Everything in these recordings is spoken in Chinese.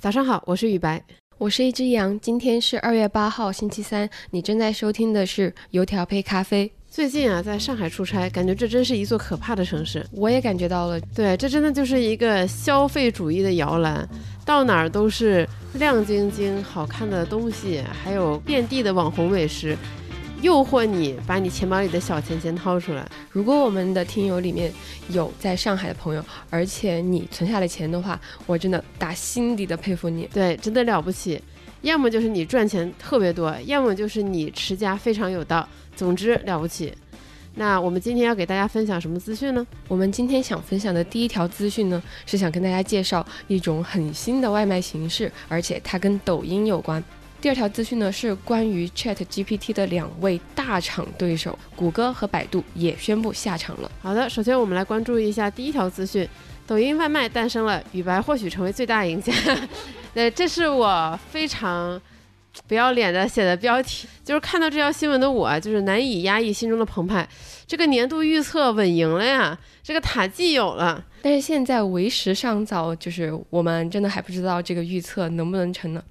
早上好，我是雨白，我是一只羊。今天是二月八号，星期三。你正在收听的是油条配咖啡。最近啊，在上海出差，感觉这真是一座可怕的城市。我也感觉到了，对，这真的就是一个消费主义的摇篮，到哪儿都是亮晶晶、好看的东西，还有遍地的网红美食。诱惑你把你钱包里的小钱钱掏出来。如果我们的听友里面有在上海的朋友，而且你存下了钱的话，我真的打心底的佩服你。对，真的了不起。要么就是你赚钱特别多，要么就是你持家非常有道。总之了不起。那我们今天要给大家分享什么资讯呢？我们今天想分享的第一条资讯呢，是想跟大家介绍一种很新的外卖形式，而且它跟抖音有关。第二条资讯呢是关于 Chat GPT 的两位大厂对手，谷歌和百度也宣布下场了。好的，首先我们来关注一下第一条资讯：抖音外卖诞生了，雨白或许成为最大赢家。那，这是我非常不要脸的写的标题。就是看到这条新闻的我，就是难以压抑心中的澎湃。这个年度预测稳赢了呀，这个塔季有了。但是现在为时尚早，就是我们真的还不知道这个预测能不能成呢。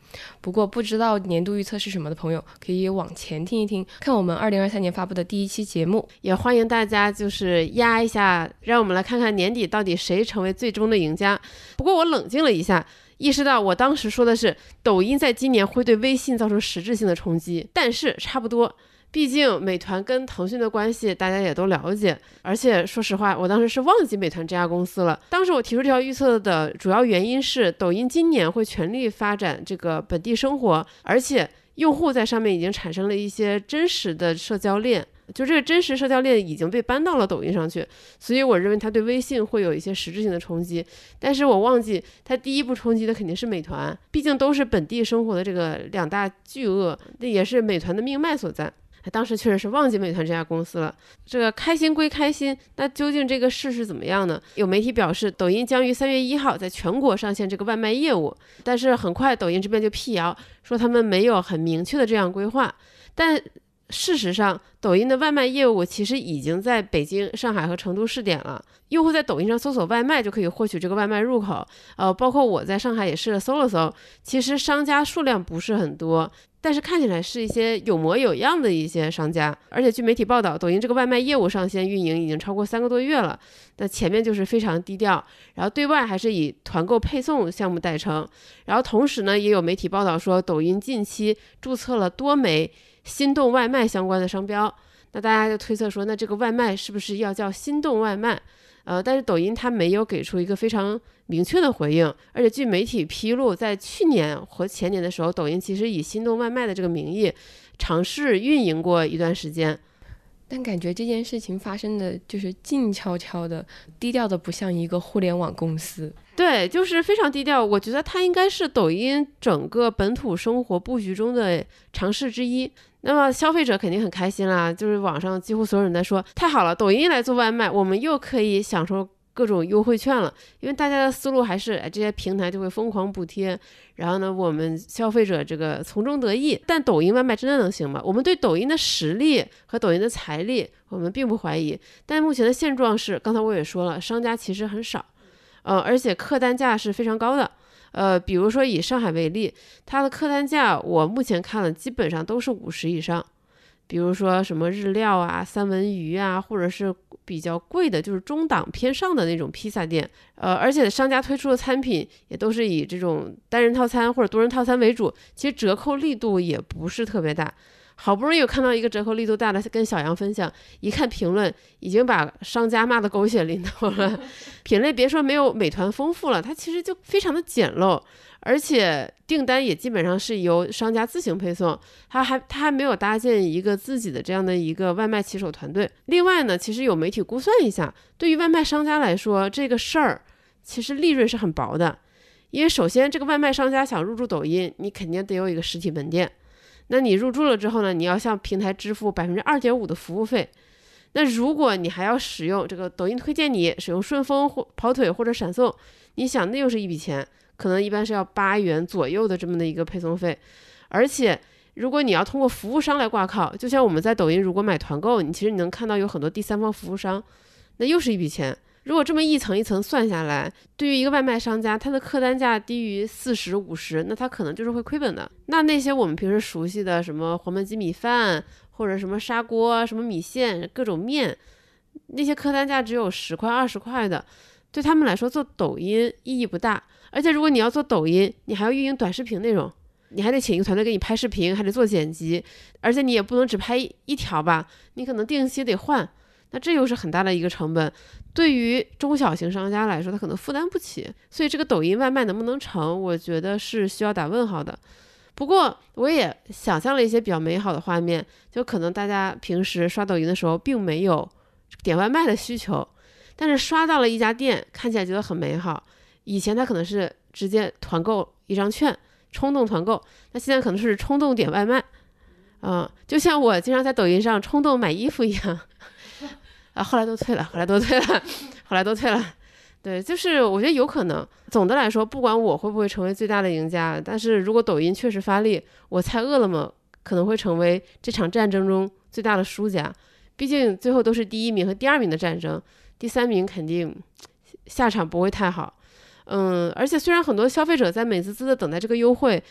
不过不知道年度预测是什么的朋友，可以往前听一听，看我们二零二三年发布的第一期节目。也欢迎大家就是压一下，让我们来看看年底到底谁成为最终的赢家。不过我冷静了一下，意识到我当时说的是抖音在今年会对微信造成实质性的冲击，但是差不多。毕竟美团跟腾讯的关系大家也都了解，而且说实话，我当时是忘记美团这家公司了。当时我提出这条预测的主要原因是，抖音今年会全力发展这个本地生活，而且用户在上面已经产生了一些真实的社交链，就这个真实社交链已经被搬到了抖音上去，所以我认为它对微信会有一些实质性的冲击。但是我忘记它第一步冲击的肯定是美团，毕竟都是本地生活的这个两大巨鳄，那也是美团的命脉所在。当时确实是忘记美团这家公司了。这个开心归开心，那究竟这个事是怎么样呢？有媒体表示，抖音将于三月一号在全国上线这个外卖业务，但是很快抖音这边就辟谣说他们没有很明确的这样规划。但事实上，抖音的外卖业务其实已经在北京、上海和成都试点了。用户在抖音上搜索外卖就可以获取这个外卖入口。呃，包括我在上海也是搜了搜，其实商家数量不是很多。但是看起来是一些有模有样的一些商家，而且据媒体报道，抖音这个外卖业务上线运营已经超过三个多月了。那前面就是非常低调，然后对外还是以团购配送项目代称。然后同时呢，也有媒体报道说，抖音近期注册了多枚心动外卖相关的商标。那大家就推测说，那这个外卖是不是要叫心动外卖？呃，但是抖音它没有给出一个非常明确的回应，而且据媒体披露，在去年和前年的时候，抖音其实以心动外卖的这个名义尝试运营过一段时间，但感觉这件事情发生的就是静悄悄的、低调的，不像一个互联网公司。对，就是非常低调。我觉得它应该是抖音整个本土生活布局中的尝试之一。那么消费者肯定很开心啦，就是网上几乎所有人在说太好了，抖音来做外卖，我们又可以享受各种优惠券了。因为大家的思路还是，哎，这些平台就会疯狂补贴，然后呢，我们消费者这个从中得益。但抖音外卖真的能行吗？我们对抖音的实力和抖音的财力，我们并不怀疑。但目前的现状是，刚才我也说了，商家其实很少，呃，而且客单价是非常高的。呃，比如说以上海为例，它的客单价我目前看了，基本上都是五十以上。比如说什么日料啊、三文鱼啊，或者是比较贵的，就是中档偏上的那种披萨店。呃，而且商家推出的餐品也都是以这种单人套餐或者多人套餐为主，其实折扣力度也不是特别大。好不容易有看到一个折扣力度大的，跟小杨分享，一看评论，已经把商家骂得狗血淋头了。品类别说没有美团丰富了，它其实就非常的简陋，而且订单也基本上是由商家自行配送，它还它还没有搭建一个自己的这样的一个外卖骑手团队。另外呢，其实有媒体估算一下，对于外卖商家来说，这个事儿其实利润是很薄的，因为首先这个外卖商家想入驻抖音，你肯定得有一个实体门店。那你入驻了之后呢？你要向平台支付百分之二点五的服务费。那如果你还要使用这个抖音推荐你使用顺丰或跑腿或者闪送，你想那又是一笔钱，可能一般是要八元左右的这么的一个配送费。而且如果你要通过服务商来挂靠，就像我们在抖音如果买团购，你其实你能看到有很多第三方服务商，那又是一笔钱。如果这么一层一层算下来，对于一个外卖商家，他的客单价低于四十五十，那他可能就是会亏本的。那那些我们平时熟悉的什么黄焖鸡米饭，或者什么砂锅、什么米线、各种面，那些客单价只有十块、二十块的，对他们来说做抖音意义不大。而且如果你要做抖音，你还要运营短视频内容，你还得请一个团队给你拍视频，还得做剪辑，而且你也不能只拍一条吧，你可能定期得换。那这又是很大的一个成本，对于中小型商家来说，他可能负担不起，所以这个抖音外卖能不能成，我觉得是需要打问号的。不过我也想象了一些比较美好的画面，就可能大家平时刷抖音的时候并没有点外卖的需求，但是刷到了一家店，看起来觉得很美好。以前他可能是直接团购一张券，冲动团购，那现在可能是冲动点外卖，嗯，就像我经常在抖音上冲动买衣服一样。啊，后来都退了，后来都退了，后来都退了。对，就是我觉得有可能。总的来说，不管我会不会成为最大的赢家，但是如果抖音确实发力，我猜饿了么可能会成为这场战争中最大的输家。毕竟最后都是第一名和第二名的战争，第三名肯定下场不会太好。嗯，而且虽然很多消费者在美滋滋的等待这个优惠，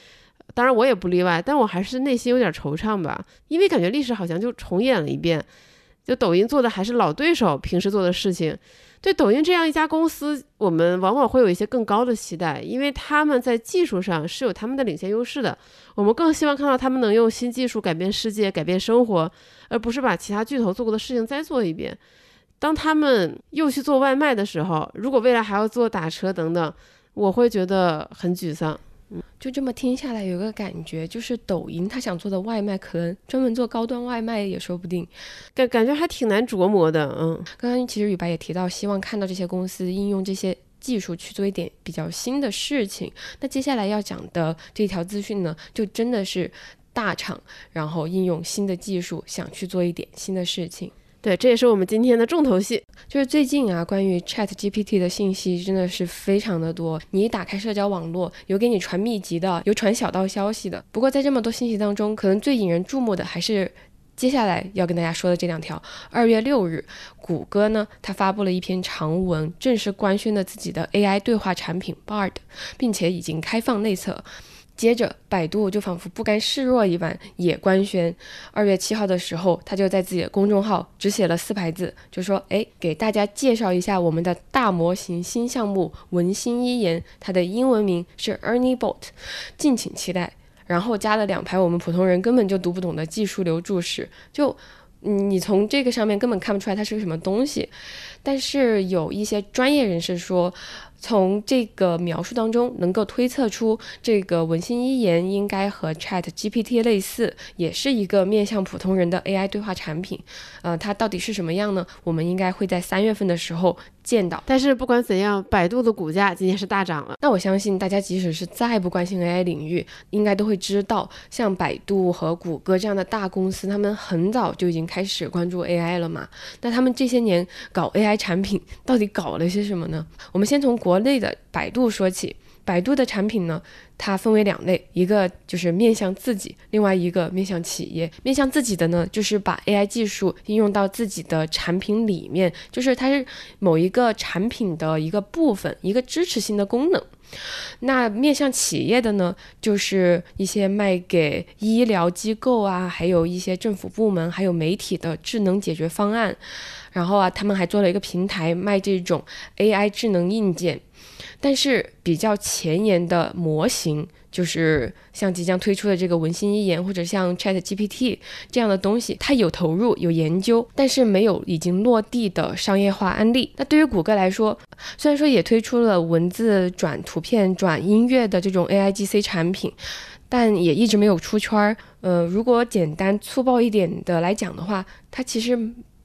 当然我也不例外，但我还是内心有点惆怅吧，因为感觉历史好像就重演了一遍。就抖音做的还是老对手平时做的事情，对抖音这样一家公司，我们往往会有一些更高的期待，因为他们在技术上是有他们的领先优势的。我们更希望看到他们能用新技术改变世界、改变生活，而不是把其他巨头做过的事情再做一遍。当他们又去做外卖的时候，如果未来还要做打车等等，我会觉得很沮丧。就这么听下来，有个感觉，就是抖音他想做的外卖，可能专门做高端外卖也说不定，感感觉还挺难琢磨的。嗯，刚刚其实雨白也提到，希望看到这些公司应用这些技术去做一点比较新的事情。那接下来要讲的这条资讯呢，就真的是大厂，然后应用新的技术，想去做一点新的事情。对，这也是我们今天的重头戏。就是最近啊，关于 Chat GPT 的信息真的是非常的多。你一打开社交网络，有给你传秘籍的，有传小道消息的。不过在这么多信息当中，可能最引人注目的还是接下来要跟大家说的这两条。二月六日，谷歌呢，它发布了一篇长文，正式官宣了自己的 AI 对话产品 Bard，并且已经开放内测。接着，百度就仿佛不甘示弱一般，也官宣。二月七号的时候，他就在自己的公众号只写了四排字，就说：“哎，给大家介绍一下我们的大模型新项目文心一言，它的英文名是 Ernie Bot，敬请期待。”然后加了两排我们普通人根本就读不懂的技术流注释，就你从这个上面根本看不出来它是个什么东西。但是有一些专业人士说。从这个描述当中，能够推测出这个文心一言应该和 Chat GPT 类似，也是一个面向普通人的 AI 对话产品。呃，它到底是什么样呢？我们应该会在三月份的时候见到。但是不管怎样，百度的股价今天是大涨了。那我相信大家即使是再不关心 AI 领域，应该都会知道，像百度和谷歌这样的大公司，他们很早就已经开始关注 AI 了嘛。那他们这些年搞 AI 产品到底搞了些什么呢？我们先从国内的百度说起，百度的产品呢，它分为两类，一个就是面向自己，另外一个面向企业。面向自己的呢，就是把 AI 技术应用到自己的产品里面，就是它是某一个产品的一个部分，一个支持性的功能。那面向企业的呢，就是一些卖给医疗机构啊，还有一些政府部门，还有媒体的智能解决方案。然后啊，他们还做了一个平台卖这种 AI 智能硬件，但是比较前沿的模型，就是像即将推出的这个文心一言，或者像 Chat GPT 这样的东西，它有投入有研究，但是没有已经落地的商业化案例。那对于谷歌来说，虽然说也推出了文字转图片转音乐的这种 AI GC 产品，但也一直没有出圈儿。呃，如果简单粗暴一点的来讲的话，它其实。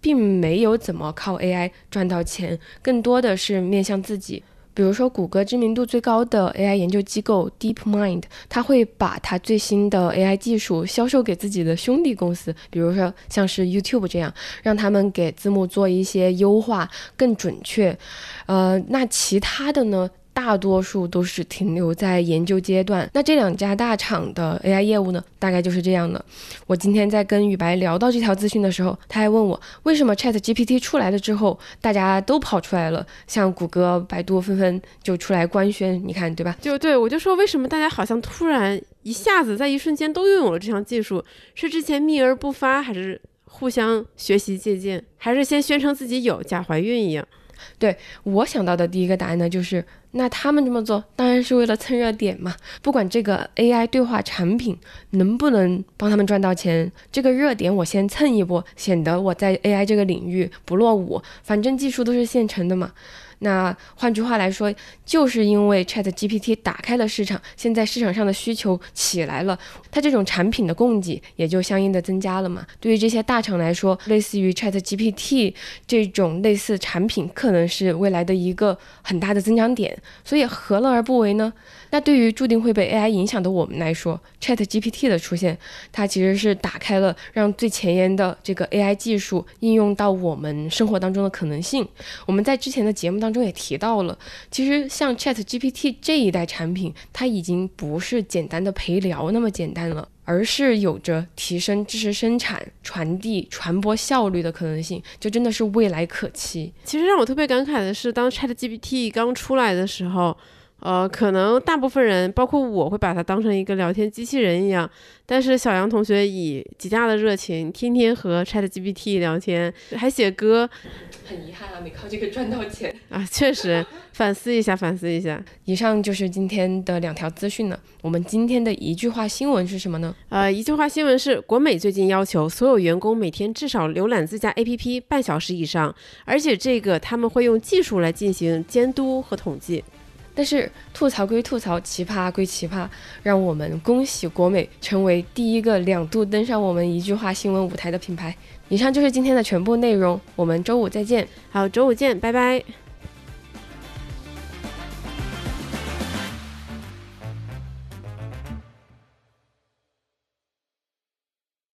并没有怎么靠 AI 赚到钱，更多的是面向自己。比如说，谷歌知名度最高的 AI 研究机构 DeepMind，它会把它最新的 AI 技术销售给自己的兄弟公司，比如说像是 YouTube 这样，让他们给字幕做一些优化，更准确。呃，那其他的呢？大多数都是停留在研究阶段。那这两家大厂的 AI 业务呢，大概就是这样的。我今天在跟雨白聊到这条资讯的时候，他还问我为什么 Chat GPT 出来了之后，大家都跑出来了，像谷歌、百度纷纷就出来官宣，你看对吧？就对我就说为什么大家好像突然一下子在一瞬间都拥有了这项技术，是之前秘而不发，还是互相学习借鉴，还是先宣称自己有假怀孕一样？对我想到的第一个答案呢，就是那他们这么做当然是为了蹭热点嘛。不管这个 AI 对话产品能不能帮他们赚到钱，这个热点我先蹭一波，显得我在 AI 这个领域不落伍。反正技术都是现成的嘛。那换句话来说，就是因为 Chat GPT 打开了市场，现在市场上的需求起来了，它这种产品的供给也就相应的增加了嘛。对于这些大厂来说，类似于 Chat GPT 这种类似产品，可能是未来的一个很大的增长点。所以何乐而不为呢？那对于注定会被 AI 影响的我们来说，Chat GPT 的出现，它其实是打开了让最前沿的这个 AI 技术应用到我们生活当中的可能性。我们在之前的节目当中也提到了，其实像 Chat GPT 这一代产品，它已经不是简单的陪聊那么简单了，而是有着提升知识生产、传递、传播效率的可能性，就真的是未来可期。其实让我特别感慨的是，当 Chat GPT 刚出来的时候。呃，可能大部分人，包括我会把它当成一个聊天机器人一样。但是小杨同学以极大的热情，天天和 Chat GPT 聊天，还写歌。很遗憾啊，没靠这个赚到钱啊。确实，反思一下，反思一下。以上就是今天的两条资讯了。我们今天的一句话新闻是什么呢？呃，一句话新闻是，国美最近要求所有员工每天至少浏览自家 APP 半小时以上，而且这个他们会用技术来进行监督和统计。但是吐槽归吐槽，奇葩归奇葩，让我们恭喜国美成为第一个两度登上我们一句话新闻舞台的品牌。以上就是今天的全部内容，我们周五再见。好，周五见，拜拜。